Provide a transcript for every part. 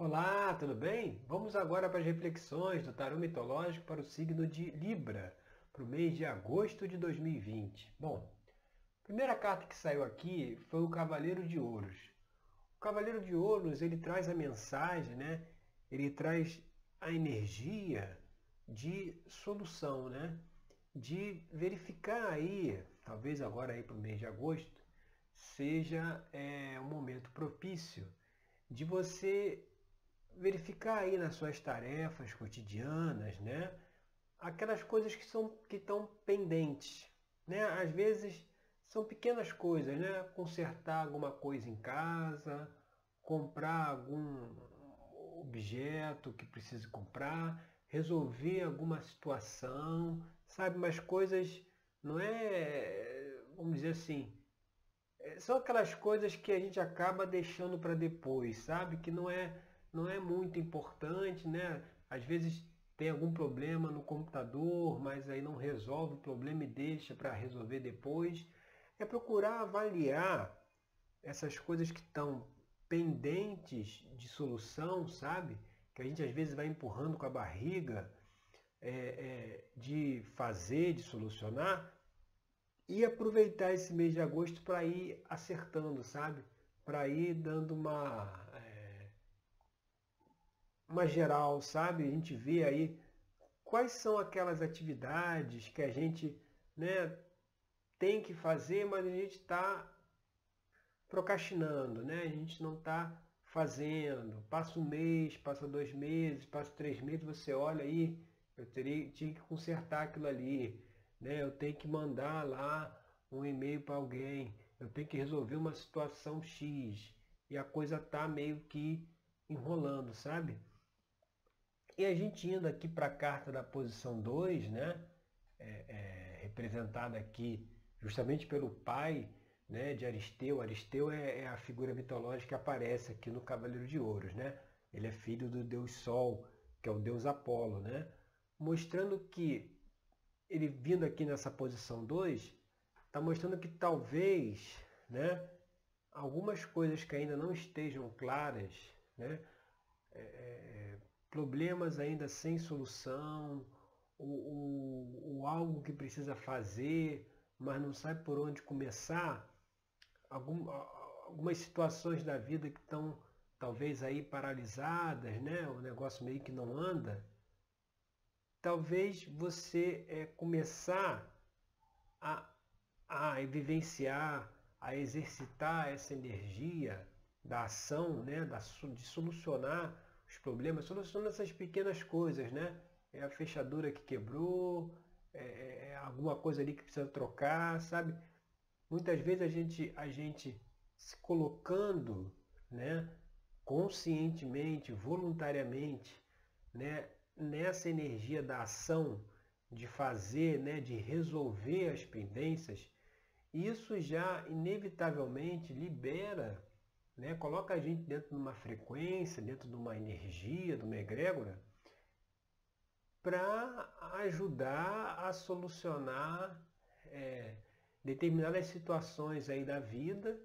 Olá, tudo bem? Vamos agora para as reflexões do tarô mitológico para o signo de Libra, para o mês de agosto de 2020. Bom, a primeira carta que saiu aqui foi o Cavaleiro de Ouros. O Cavaleiro de Ouros, ele traz a mensagem, né? Ele traz a energia de solução, né? De verificar aí, talvez agora aí para o mês de agosto, seja é, um momento propício de você verificar aí nas suas tarefas cotidianas, né? Aquelas coisas que são que estão pendentes, né? Às vezes são pequenas coisas, né? Consertar alguma coisa em casa, comprar algum objeto que precise comprar, resolver alguma situação, sabe? Mas coisas não é, vamos dizer assim, é, são aquelas coisas que a gente acaba deixando para depois, sabe? Que não é não é muito importante, né? Às vezes tem algum problema no computador, mas aí não resolve o problema e deixa para resolver depois. É procurar avaliar essas coisas que estão pendentes de solução, sabe? Que a gente às vezes vai empurrando com a barriga é, é, de fazer, de solucionar, e aproveitar esse mês de agosto para ir acertando, sabe? Para ir dando uma. Uma geral, sabe? A gente vê aí quais são aquelas atividades que a gente né, tem que fazer, mas a gente está procrastinando, né? A gente não está fazendo. Passa um mês, passa dois meses, passa três meses, você olha aí, eu teria, tinha que consertar aquilo ali, né? Eu tenho que mandar lá um e-mail para alguém, eu tenho que resolver uma situação X e a coisa tá meio que enrolando, sabe? E a gente indo aqui para a carta da posição 2, né? É, é, representada aqui justamente pelo pai né, de Aristeu. Aristeu é, é, a figura mitológica que aparece aqui no Cavaleiro de Ouros. Né? Ele é filho do deus Sol, que é o deus Apolo. Né? Mostrando que ele vindo aqui nessa posição 2, está mostrando que talvez né, algumas coisas que ainda não estejam claras, né, é, é problemas ainda sem solução, ou, ou, ou, algo que precisa fazer, mas não sabe por onde começar, algum, algumas situações da vida que estão talvez aí paralisadas, né? o negócio meio que não anda, talvez você é, começar a, a vivenciar, a exercitar essa energia da ação, né? da, de solucionar os problemas, soluciona essas pequenas coisas, né? É a fechadura que quebrou, é, é, é alguma coisa ali que precisa trocar, sabe? Muitas vezes a gente, a gente se colocando, né, conscientemente, voluntariamente, né, nessa energia da ação, de fazer, né, de resolver as pendências, isso já inevitavelmente libera né? coloca a gente dentro de uma frequência, dentro de uma energia, de uma egrégora, para ajudar a solucionar é, determinadas situações aí da vida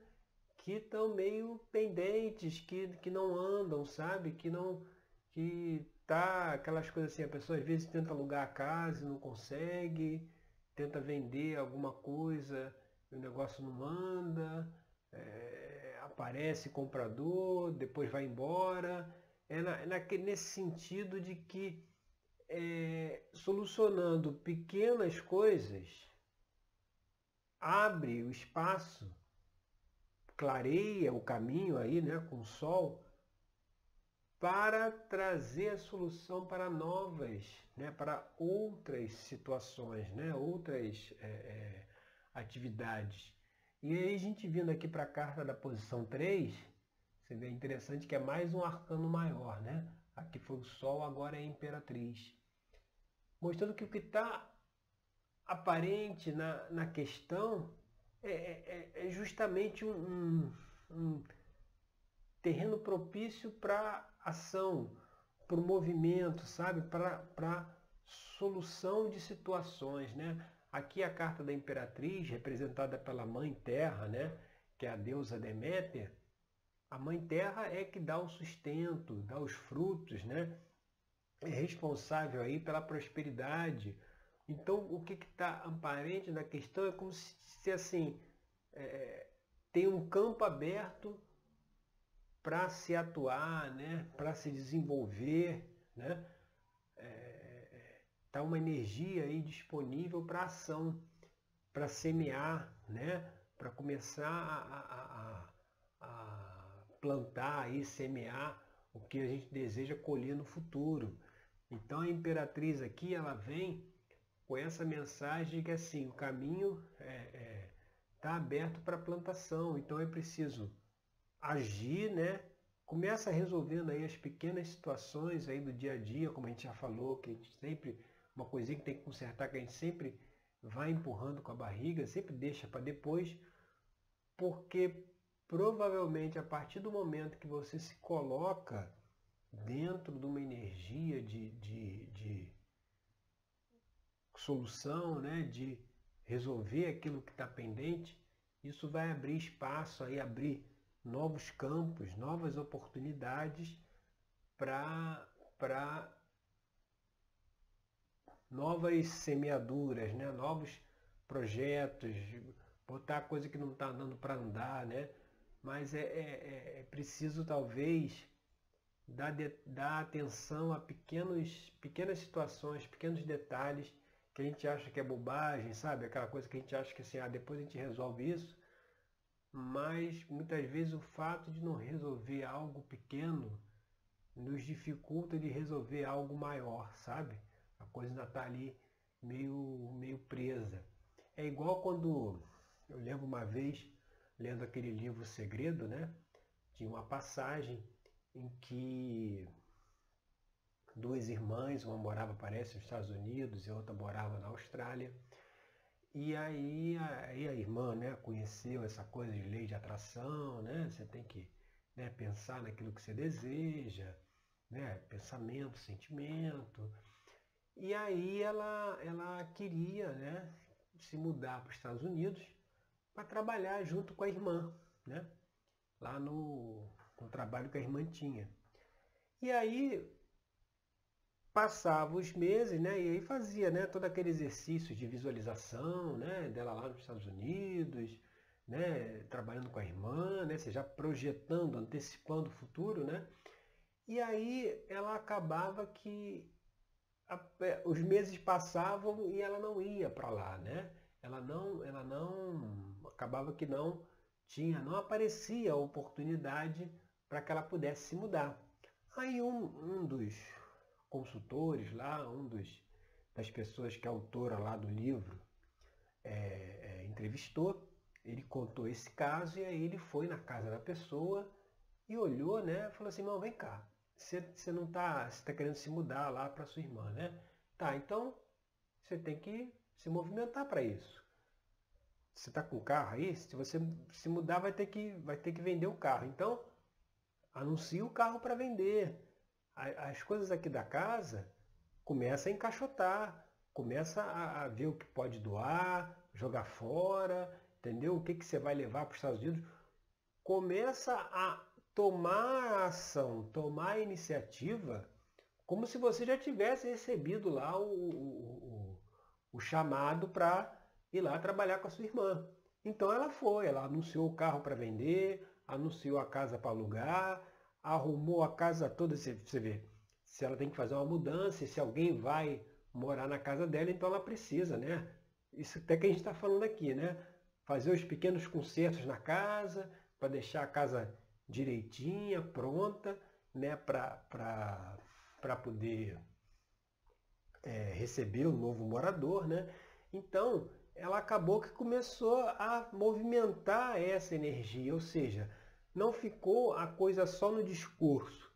que estão meio pendentes, que, que não andam, sabe? Que não que tá aquelas coisas assim, a pessoa às vezes tenta alugar a casa e não consegue, tenta vender alguma coisa, o negócio não anda, é, aparece comprador, depois vai embora. É, na, é nesse sentido de que é, solucionando pequenas coisas abre o espaço, clareia o caminho aí, né, com o sol, para trazer a solução para novas, né, para outras situações, né, outras é, é atividades. E aí a gente vindo aqui para a carta da posição 3, você vê interessante que é mais um arcano maior, né? Aqui foi o Sol, agora é a Imperatriz. Mostrando que o que está aparente na, na questão é, é, é, é justamente um, um, um terreno propício para ação, para o movimento, sabe? Para solução de situações, né? Aqui a carta da imperatriz, representada pela Mãe Terra, né? que é a deusa Deméter, A mãe terra é que dá o sustento, dá os frutos, né? É responsável aí pela prosperidade. Então, o que está aparente na questão é como se, assim, é, tem um campo aberto para se atuar, né? para se desenvolver. Né? É, tá uma energia aí disponível para ação, para semear, né? para começar a, a, a, plantar e semear o que a gente deseja colher no futuro. Então a imperatriz aqui ela vem com essa mensagem que assim o caminho está é, é, tá aberto para plantação. Então é preciso agir, né? Começa resolvendo aí as pequenas situações aí do dia a dia, como a gente já falou, que a gente sempre uma coisinha que tem que consertar, que a gente sempre vai empurrando com a barriga, sempre deixa para depois, porque provavelmente a partir do momento que você se coloca dentro de uma energia de, de, de solução, né, de resolver aquilo que está pendente, isso vai abrir espaço aí, abrir novos campos, novas oportunidades para novas semeaduras, né? novos projetos, botar coisa que não está andando para andar, né? Mas é, é, é, é preciso talvez dar, de, dar atenção a pequenos, pequenas situações, pequenos detalhes que a gente acha que é bobagem, sabe? Aquela coisa que a gente acha que assim, ah, depois a gente resolve isso. Mas muitas vezes o fato de não resolver algo pequeno nos dificulta de resolver algo maior, sabe? A coisa ainda está ali meio, meio presa. É igual quando eu lembro uma vez, lendo aquele livro Segredo, né? Tinha uma passagem em que duas irmãs, uma morava, parece, nos Estados Unidos e outra morava na Austrália. E aí, aí a irmã né, conheceu essa coisa de lei de atração, né? Você tem que né, pensar naquilo que você deseja, né? pensamento, sentimento. E aí ela, ela queria né, se mudar para os Estados Unidos para trabalhar junto com a irmã, né? lá no, no trabalho que a irmã tinha. E aí passava os meses, né? E aí fazia, né? Todo aquele exercício de visualização, né? Dela lá nos Estados Unidos, né? Trabalhando com a irmã, né? Já projetando, antecipando o futuro, né? E aí ela acabava que a, é, os meses passavam e ela não ia para lá, né? Ela não, ela não, acabava que não tinha, não aparecia a oportunidade para que ela pudesse se mudar. Aí um, um dos consultores lá, um dos, das pessoas que é autora lá do livro é, é, entrevistou, ele contou esse caso e aí ele foi na casa da pessoa e olhou, né? Falou assim, não, vem cá, você não está tá querendo se mudar lá para sua irmã, né? Tá, então você tem que se movimentar para isso. Você está com o carro aí? Se você se mudar, vai ter que, vai ter que vender o carro. Então, anuncie o carro para vender as coisas aqui da casa começa a encaixotar, começa a, a, ver o que pode doar, jogar fora, entendeu? O que, que você vai levar para os Estados Unidos. Começa a tomar a ação, tomar a iniciativa, como se você já tivesse recebido lá o, o, o, o chamado para ir lá trabalhar com a sua irmã. Então ela foi, ela anunciou o carro para vender, anunciou a casa para alugar, arrumou a casa toda, você, vê, se ela tem que fazer uma mudança, se alguém vai morar na casa dela, então ela precisa, né? Isso até que a gente está falando aqui, né? Fazer os pequenos consertos na casa, para deixar a casa direitinha, pronta, né? Para poder é, receber o novo morador, né? Então, ela acabou que começou a movimentar essa energia, ou seja, não ficou a coisa só no discurso,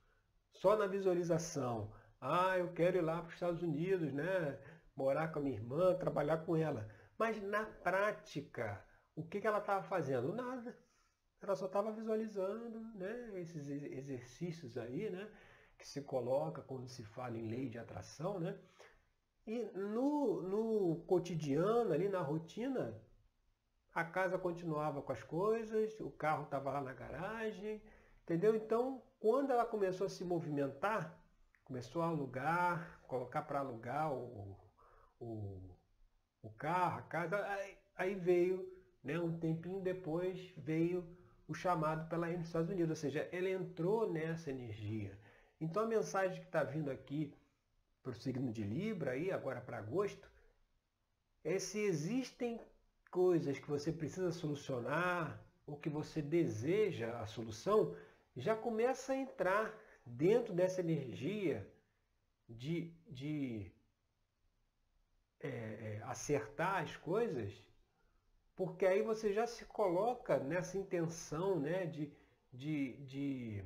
só na visualização. Ah, eu quero ir lá para os Estados Unidos, né? morar com a minha irmã, trabalhar com ela. Mas na prática, o que, que ela estava fazendo? Nada. Ela só estava visualizando né? esses exercícios aí, né? que se coloca quando se fala em lei de atração. Né? E no, no cotidiano, ali na rotina, a casa continuava com as coisas, o carro estava lá na garagem, Entendeu? Então, quando ela começou a se movimentar, começou a alugar, colocar para alugar o, o, o carro, a casa, aí, aí veio, né, um tempinho depois, veio o chamado pela nos Estados Unidos, ou seja, ele entrou nessa energia. Então a mensagem que está vindo aqui para o signo de Libra, aí, agora para agosto, é se existem coisas que você precisa solucionar ou que você deseja a solução, já começa a entrar dentro dessa energia de, de é, é, acertar as coisas, porque aí você já se coloca nessa intenção né, de, de, de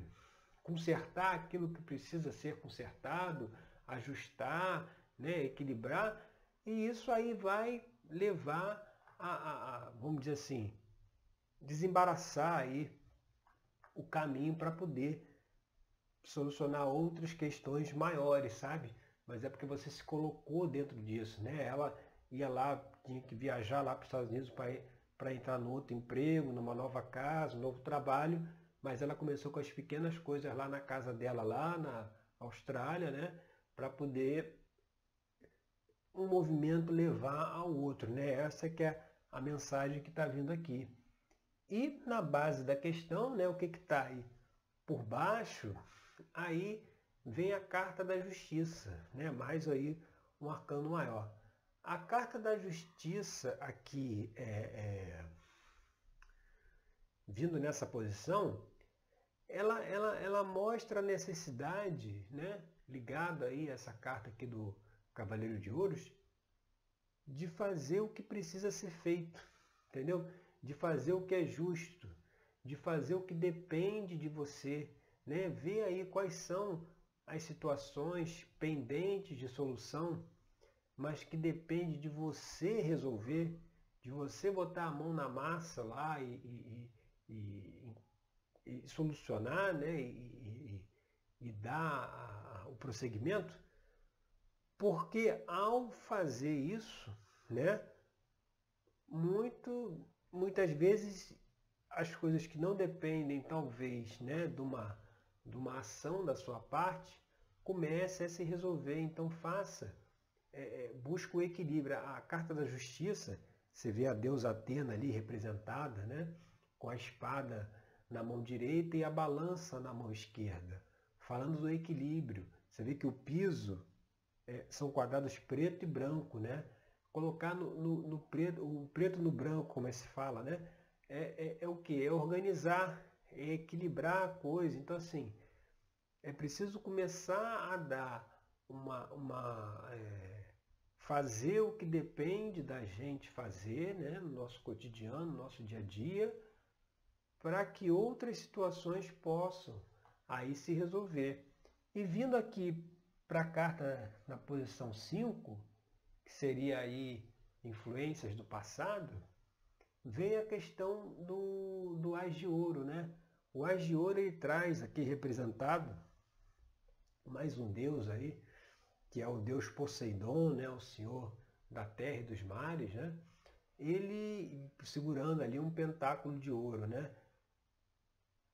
consertar aquilo que precisa ser consertado, ajustar, né, equilibrar, e isso aí vai levar a, a, a vamos dizer assim, desembaraçar aí o caminho para poder solucionar outras questões maiores, sabe? Mas é porque você se colocou dentro disso, né? Ela ia lá, tinha que viajar lá para os Estados Unidos para entrar no outro emprego, numa nova casa, um novo trabalho, mas ela começou com as pequenas coisas lá na casa dela, lá na Austrália, né? Para poder um movimento levar ao outro, né? Essa que é a mensagem que está vindo aqui. E na base da questão, né, o que está aí por baixo, aí vem a carta da justiça, né? mais aí um arcano maior. A carta da justiça aqui, é, é, vindo nessa posição, ela, ela, ela mostra a necessidade, né, ligada aí a essa carta aqui do Cavaleiro de Ouros, de fazer o que precisa ser feito, entendeu? De fazer o que é justo, de fazer o que depende de você, né? Ver aí quais são as situações pendentes de solução, mas que depende de você resolver, de você botar a mão na massa lá e, e, e, e solucionar, né? E, dar o prosseguimento, porque ao fazer isso, né? Muito, muitas vezes as coisas que não dependem talvez né, de, uma, de uma ação da sua parte comece a se resolver. Então faça, é, é, busque o equilíbrio. A carta da justiça, você vê a deusa Atena ali representada, né, com a espada na mão direita e a balança na mão esquerda, falando do equilíbrio. Você vê que o piso é, são quadrados preto e branco, né? Colocar no, no, no preto, o preto no branco, como é se fala, né? é, é, é o que? É organizar, é equilibrar a coisa. Então, assim, é preciso começar a dar uma. uma é, fazer o que depende da gente fazer né, no nosso cotidiano, no nosso dia a dia, para que outras situações possam aí se resolver. E vindo aqui para a carta na posição 5, que seria aí influências do passado, vem a questão do, do Ás de Ouro, né? O Ás de Ouro ele traz aqui representado mais um deus aí, que é o deus Poseidon, né? O senhor da terra e dos mares, né? Ele segurando ali um pentáculo de ouro, né?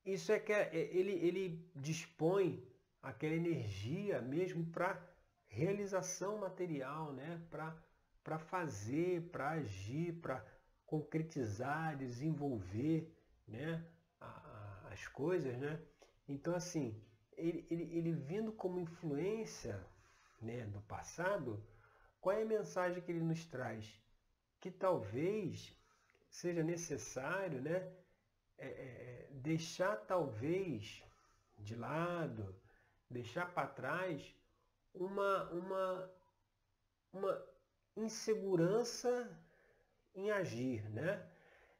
Isso é que é, é ele, ele dispõe aquela energia mesmo para realização material, né? Para fazer, para agir, para concretizar, desenvolver né, as coisas. Né? Então, assim, ele, ele, ele vindo como influência né, do passado, qual é a mensagem que ele nos traz? Que talvez seja necessário né, é, é, deixar talvez de lado, deixar para trás uma, uma, uma insegurança em agir, né?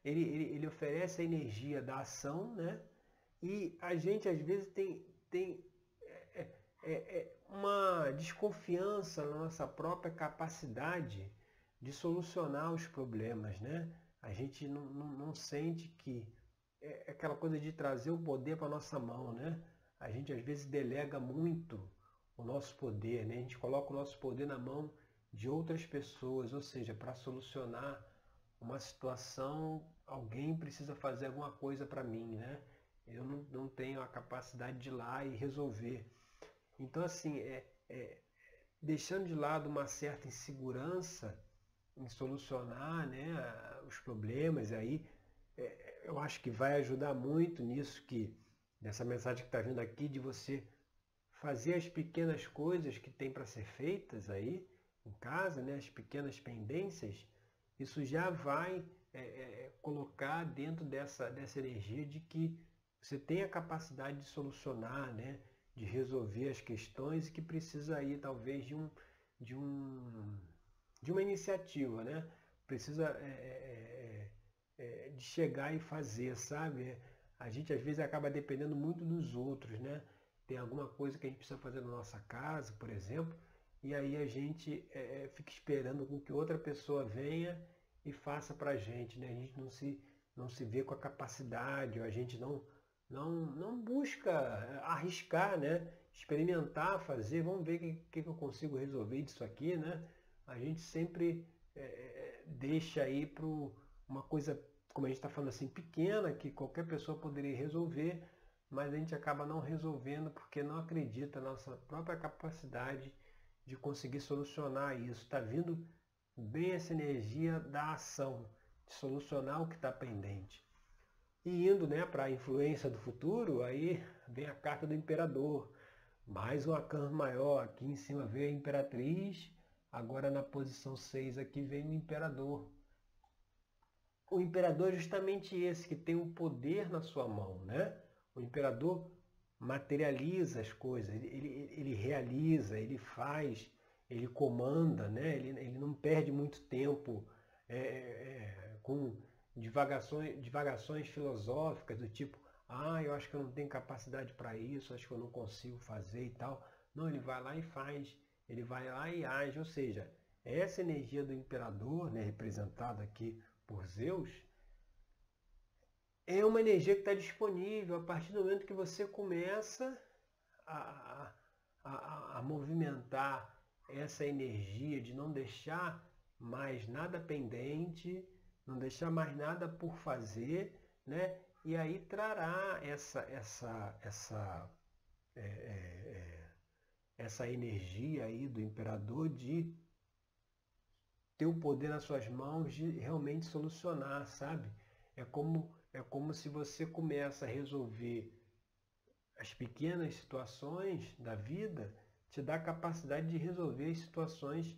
Ele, ele, ele oferece a energia da ação, né? E a gente às vezes tem, tem é, é, é, é uma desconfiança na nossa própria capacidade de solucionar os problemas, né? A gente não, não, não sente que é aquela coisa de trazer o poder para a nossa mão, né? A gente às vezes delega muito o nosso poder, né? A gente coloca o nosso poder na mão de outras pessoas, ou seja, para solucionar uma situação, alguém precisa fazer alguma coisa para mim, né? eu não, não tenho a capacidade de ir lá e resolver. Então, assim, é, é, deixando de lado uma certa insegurança em solucionar né, os problemas, aí é, eu acho que vai ajudar muito nisso que, nessa mensagem que está vindo aqui, de você fazer as pequenas coisas que tem para ser feitas aí em casa, né, as pequenas pendências, isso já vai é, é, colocar dentro dessa, dessa energia de que você tem a capacidade de solucionar, né, de resolver as questões e que precisa aí talvez de um de um de uma iniciativa, né? Precisa é, é, é, é de chegar e fazer, sabe? A gente às vezes acaba dependendo muito dos outros, né? Tem alguma coisa que a gente precisa fazer na nossa casa, por exemplo, e aí a gente é, é, fica esperando com que outra pessoa venha e faça para gente, né? A gente não se não se vê com a capacidade, ou a gente não não, não busca arriscar, né? experimentar, fazer, vamos ver o que, que, eu consigo resolver disso aqui. Né? A gente sempre é deixa aí para uma coisa, como a gente está falando assim, pequena, que qualquer pessoa poderia resolver, mas a gente acaba não resolvendo porque não acredita na nossa própria capacidade de conseguir solucionar isso. Está vindo bem essa energia da ação, de solucionar o que está pendente. E indo né, para a influência do futuro, aí vem a carta do imperador. Mais um arcano maior, aqui em cima veio a imperatriz, agora na posição 6 aqui vem o imperador. O imperador é justamente esse, que tem o poder na sua mão. Né? O imperador materializa as coisas, ele, ele, ele realiza, ele faz, ele comanda, né? ele, ele não perde muito tempo é, é, com divagações, divagações filosóficas do tipo, ah, eu acho que eu não tenho capacidade para isso, acho que eu não consigo fazer e tal. Não, ele vai lá e faz, ele vai lá e age, ou seja, essa energia do imperador, né, representada aqui por Zeus, é uma energia que está disponível a partir do momento que você começa a, a, a movimentar essa energia de não deixar mais nada pendente, não deixar mais nada por fazer, né? E aí trará essa, essa, essa, é, é, é, essa energia aí do imperador de ter o poder nas suas mãos de realmente solucionar, sabe? É como, é como se você começa a resolver as pequenas situações da vida, te dá a capacidade de resolver situações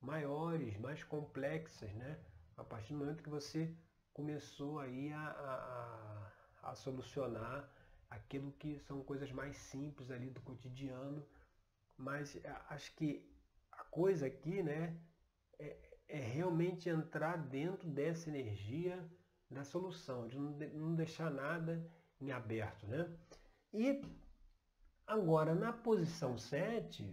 maiores, mais complexas, né? A partir do momento que você começou aí a, a, a solucionar aquilo que são coisas mais simples ali do cotidiano, mas acho que a coisa aqui, né, é, é realmente entrar dentro dessa energia da solução, de não, de não deixar nada em aberto, né? E agora na posição 7,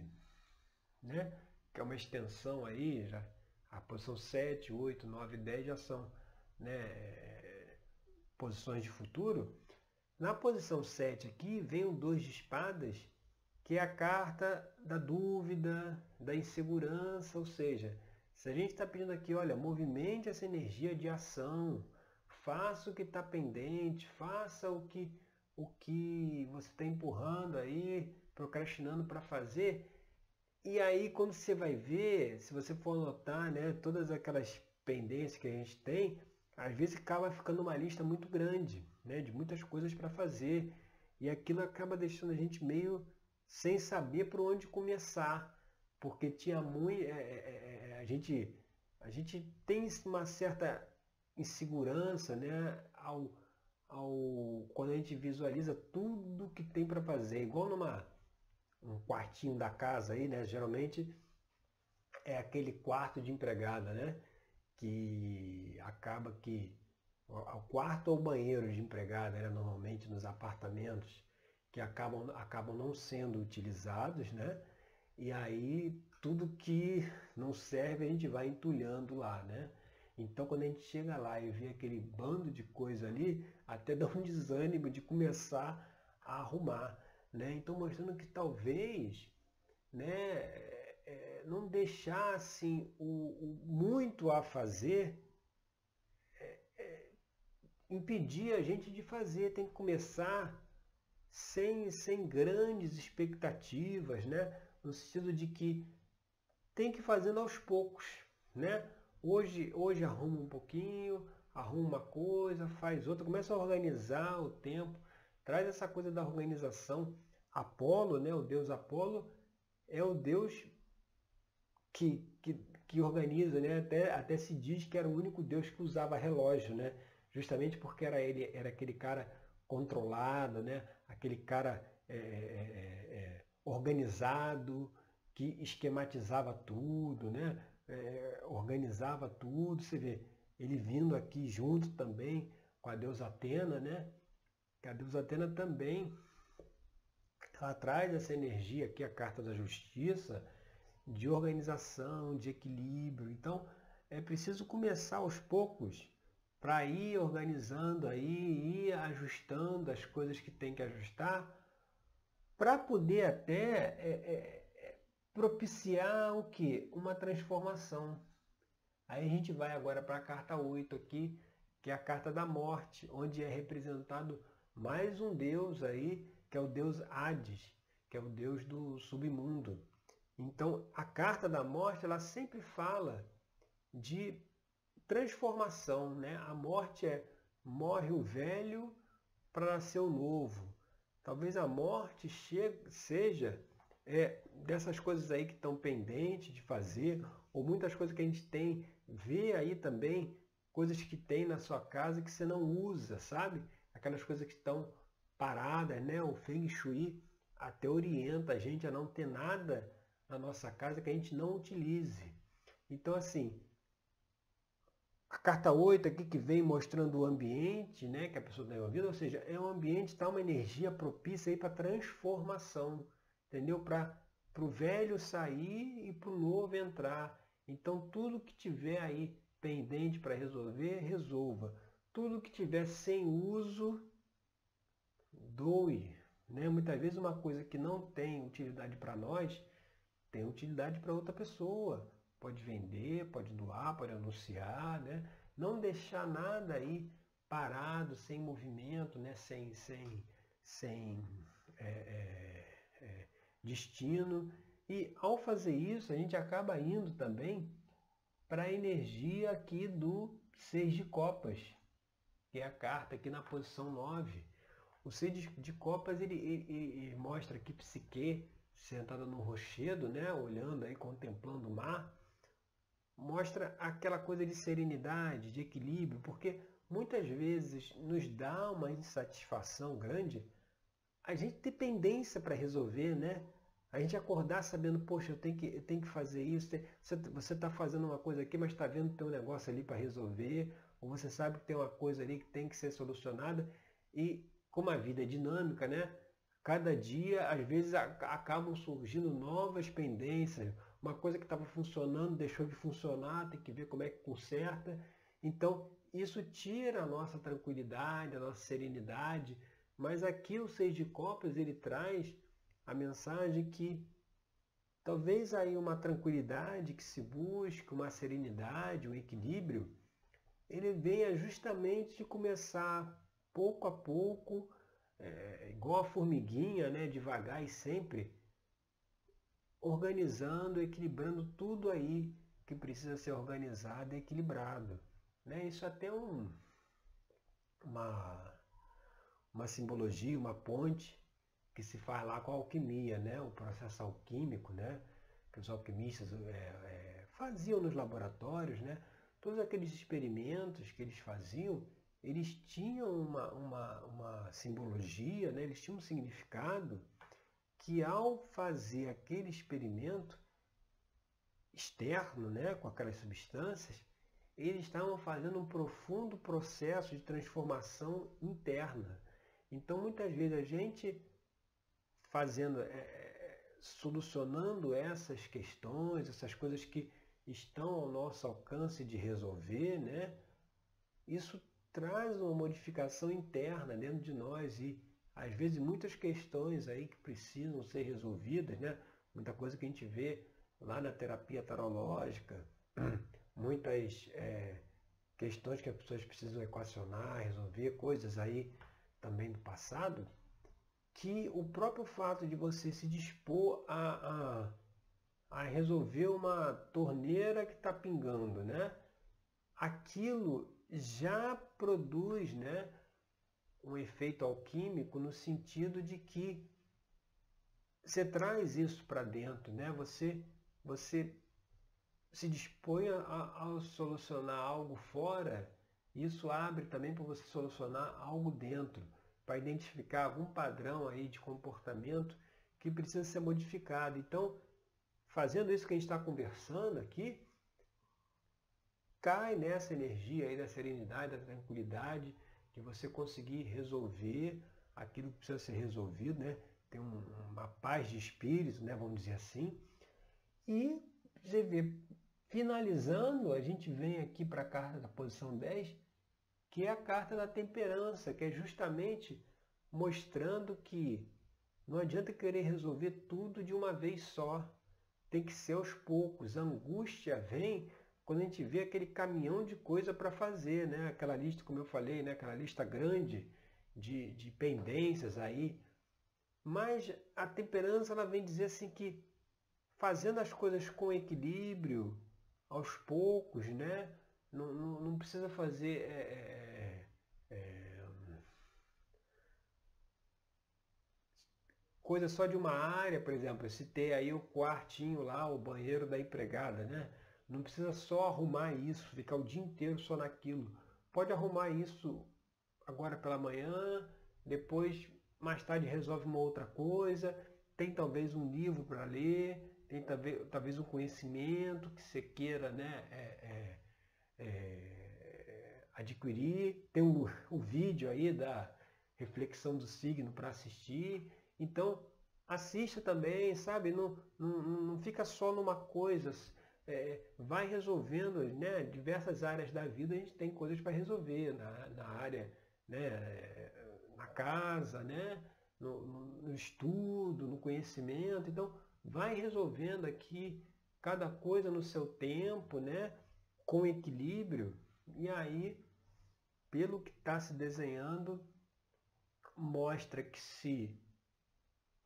né, que é uma extensão aí, já a posição 7, 8, 9 e 10 já são né, posições de futuro. Na posição 7 aqui vem o 2 de espadas, que é a carta da dúvida, da insegurança, ou seja, se a gente está pedindo aqui, olha, movimente essa energia de ação, faça o que está pendente, faça o que, o que você está empurrando aí, procrastinando para fazer, e aí, quando você vai ver, se você for anotar, né, todas aquelas pendências que a gente tem, às vezes acaba ficando uma lista muito grande, né, de muitas coisas para fazer. E aquilo acaba deixando a gente meio sem saber por onde começar, porque tinha muito, é, é, é, a gente, a gente tem uma certa insegurança, né, ao, ao quando a gente visualiza tudo que tem para fazer, igual numa um quartinho da casa aí, né? Geralmente é aquele quarto de empregada, né? Que acaba que o quarto ou banheiro de empregada, né? normalmente nos apartamentos, que acabam, acabam não sendo utilizados, né? E aí tudo que não serve a gente vai entulhando lá, né? Então quando a gente chega lá e vê aquele bando de coisa ali, até dá um desânimo de começar a arrumar. Né? Então mostrando que talvez né, é, é não deixassem o, o, muito a fazer é, é, impedir a gente de fazer, tem que começar sem, sem grandes expectativas, né? no sentido de que tem que ir fazendo aos poucos. Né? Hoje, hoje arruma um pouquinho, arruma uma coisa, faz outra, começa a organizar o tempo, traz essa coisa da organização. Apolo, né, o deus Apolo, é o deus que, que, que organiza, né? até, até se diz que era o único deus que usava relógio, né? justamente porque era ele era aquele cara controlado, né? aquele cara é, é, é, é organizado, que esquematizava tudo, né? É, organizava tudo. Você vê, ele vindo aqui junto também com a deusa Atena, né? A deusa Atena também ela traz essa energia aqui, a carta da justiça, de organização, de equilíbrio. Então, é preciso começar aos poucos para ir organizando aí, ir ajustando as coisas que tem que ajustar, para poder até é, é, é, propiciar o que? Uma transformação. Aí a gente vai agora para a carta 8 aqui, que é a carta da morte, onde é representado mais um deus aí, que é o deus Hades, que é o deus do submundo. Então, a carta da morte, ela sempre fala de transformação, né? A morte é morre o velho para nascer o novo. Talvez a morte chegue, seja é, dessas coisas aí que estão pendentes de fazer, ou muitas coisas que a gente tem, vê aí também coisas que tem na sua casa que você não usa, sabe? Aquelas coisas que estão paradas, né? O Feng Shui até orienta a gente a não ter nada na nossa casa que a gente não utilize. Então, assim, a carta 8 aqui que vem mostrando o ambiente, né, que a pessoa está envolvida, ou seja, é um ambiente, está uma energia propícia para transformação, entendeu? Para o velho sair e para o novo entrar. Então, tudo que tiver aí pendente para resolver, resolva. Tudo que tiver sem uso, doe. Né? Muitas vezes uma coisa que não tem utilidade para nós, tem utilidade para outra pessoa. Pode vender, pode doar, pode anunciar, né? Não deixar nada aí parado, sem movimento, né? sem, sem, sem é, é, é, destino. E ao fazer isso, a gente acaba indo também para a energia aqui do seis de copas, que é a carta aqui na posição 9. O seis de copas, ele, ele, ele mostra aqui Psique sentada no rochedo, né? olhando aí, contemplando o mar mostra aquela coisa de serenidade, de equilíbrio, porque muitas vezes nos dá uma insatisfação grande a gente ter pendência para resolver, né? A gente acordar sabendo, poxa, eu tenho que, eu tenho que fazer isso. Você está fazendo uma coisa aqui, mas está vendo que tem um negócio ali para resolver, ou você sabe que tem uma coisa ali que tem que ser solucionada. E como a vida é dinâmica, né? Cada dia, às vezes, acabam surgindo novas pendências, uma coisa que estava funcionando deixou de funcionar, tem que ver como é que conserta. Então, isso tira a nossa tranquilidade, a nossa serenidade, mas aqui o Seis de Copas ele traz a mensagem que talvez aí uma tranquilidade que se busque, uma serenidade, um equilíbrio, ele venha justamente de começar pouco a pouco, é, igual a formiguinha, né, devagar e sempre, organizando, equilibrando tudo aí que precisa ser organizado e equilibrado. Né? Isso é até um, uma, uma simbologia, uma ponte que se faz lá com a alquimia, né? o processo alquímico, né? que os alquimistas é, é, faziam nos laboratórios. Né? Todos aqueles experimentos que eles faziam, eles tinham uma, uma, uma simbologia, né? eles tinham um significado que ao fazer aquele experimento externo, né, com aquelas substâncias, eles estavam fazendo um profundo processo de transformação interna. Então, muitas vezes a gente fazendo, é, solucionando essas questões, essas coisas que estão ao nosso alcance de resolver, né? Isso traz uma modificação interna dentro de nós e às vezes muitas questões aí que precisam ser resolvidas, né? Muita coisa que a gente vê lá na terapia tarológica, muitas é, questões que as pessoas precisam equacionar, resolver, coisas aí também do passado, que o próprio fato de você se dispor a, resolver uma torneira que está pingando, né? Aquilo já produz né, um efeito alquímico no sentido de que você traz isso para dentro, né? Você, você se dispõe a, a, solucionar algo fora, isso abre também para você solucionar algo dentro, para identificar algum padrão aí de comportamento que precisa ser modificado. Então, fazendo isso que a gente está conversando aqui, cai nessa energia aí da serenidade, da tranquilidade, de você conseguir resolver aquilo que precisa ser resolvido, né? Tem um, uma paz de espírito, né? Vamos dizer assim. E você vê, finalizando, a gente vem aqui para a carta da posição 10, que é a carta da temperança, que é justamente mostrando que não adianta querer resolver tudo de uma vez só. Tem que ser aos poucos. A angústia vem quando a gente vê aquele caminhão de coisa para fazer, né? Aquela lista, como eu falei, né? Aquela lista grande de, de pendências aí. Mas a temperança ela vem dizer assim que fazendo as coisas com equilíbrio, aos poucos, né? Não, não, não precisa fazer é, é, é, coisa só de uma área, por exemplo. Eu citei aí o quartinho lá, o banheiro da empregada, né? Não precisa só arrumar isso, ficar o dia inteiro só naquilo. Pode arrumar isso agora pela manhã, depois mais tarde resolve uma outra coisa, tem talvez um livro para ler, tem talvez, talvez um conhecimento que você queira né, é, é, é, adquirir, tem o, o vídeo aí da reflexão do signo para assistir. Então, assista também, sabe? Não, não, não fica só numa coisa. É, vai resolvendo né, diversas áreas da vida, a gente tem coisas para resolver na, na área, né, na casa, né, no, no, estudo, no conhecimento. Então, vai resolvendo aqui cada coisa no seu tempo, né? com equilíbrio, e aí, pelo que está se desenhando, mostra que se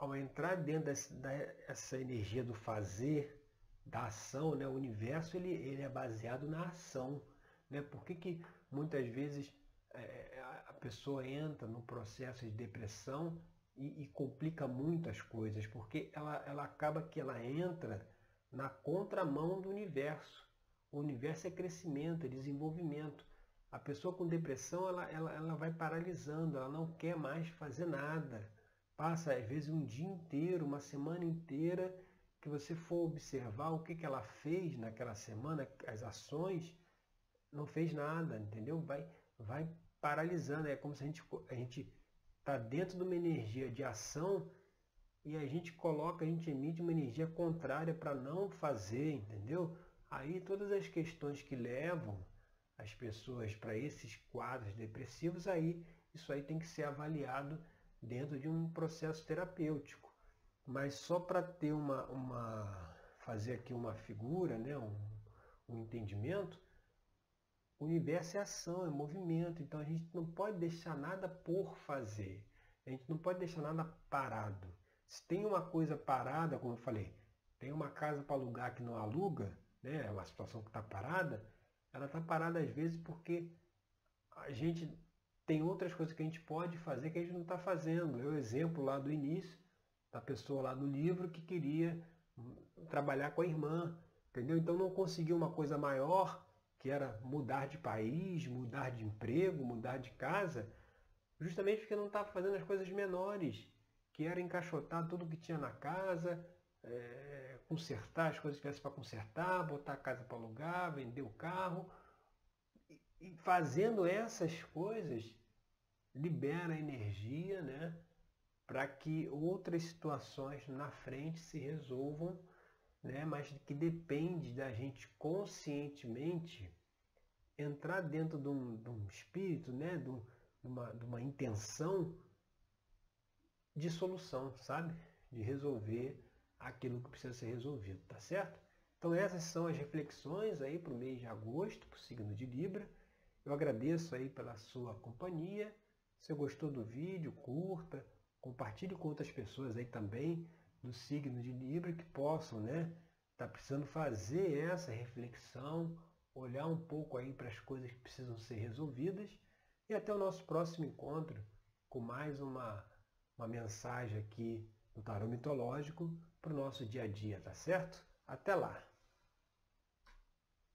ao entrar dentro dessa, energia do fazer, da ação, né? o universo ele, ele é baseado na ação. Né? Por que, que muitas vezes é, a pessoa entra no processo de depressão e, e, complica muito as coisas, porque ela, ela acaba que ela entra na contramão do universo. O universo é crescimento, é desenvolvimento. A pessoa com depressão ela, ela, ela vai paralisando, ela não quer mais fazer nada. Passa às vezes um dia inteiro, uma semana inteira, que você for observar o que, que ela fez naquela semana, as ações, não fez nada, entendeu? Vai, vai paralisando. É como se a gente, a gente está dentro de uma energia de ação e a gente coloca, a gente emite uma energia contrária para não fazer, entendeu? Aí todas as questões que levam as pessoas para esses quadros depressivos, aí isso aí tem que ser avaliado dentro de um processo terapêutico. Mas só para ter uma, uma fazer aqui uma figura, né, um, um entendimento, o universo é ação, é movimento, então a gente não pode deixar nada por fazer. A gente não pode deixar nada parado. Se tem uma coisa parada, como eu falei, tem uma casa para alugar que não aluga, né, é uma situação que está parada, ela está parada às vezes porque a gente tem outras coisas que a gente pode fazer que a gente não está fazendo. É o exemplo lá do início, da pessoa lá do livro que queria trabalhar com a irmã, entendeu? Então não conseguiu uma coisa maior, que era mudar de país, mudar de emprego, mudar de casa, justamente porque não estava fazendo as coisas menores, que era encaixotar tudo que tinha na casa, é, consertar as coisas que tivesse para consertar, botar a casa para alugar, vender o carro. E, e fazendo essas coisas, libera energia né, para que outras situações na frente se resolvam né? mas que depende da gente conscientemente entrar dentro de um, de um espírito, né? de, uma, de uma intenção de solução, sabe? De resolver aquilo que precisa ser resolvido, tá certo? Então essas são as reflexões aí para o mês de agosto, para o signo de Libra. Eu agradeço aí pela sua companhia. Se gostou do vídeo, curta, compartilhe com outras pessoas aí também do signo de Libra que possam, né, tá precisando fazer essa reflexão, olhar um pouco aí para as coisas que precisam ser resolvidas e até o nosso próximo encontro com mais uma, uma mensagem aqui do Tarô Mitológico para o nosso dia a dia, tá certo? Até lá!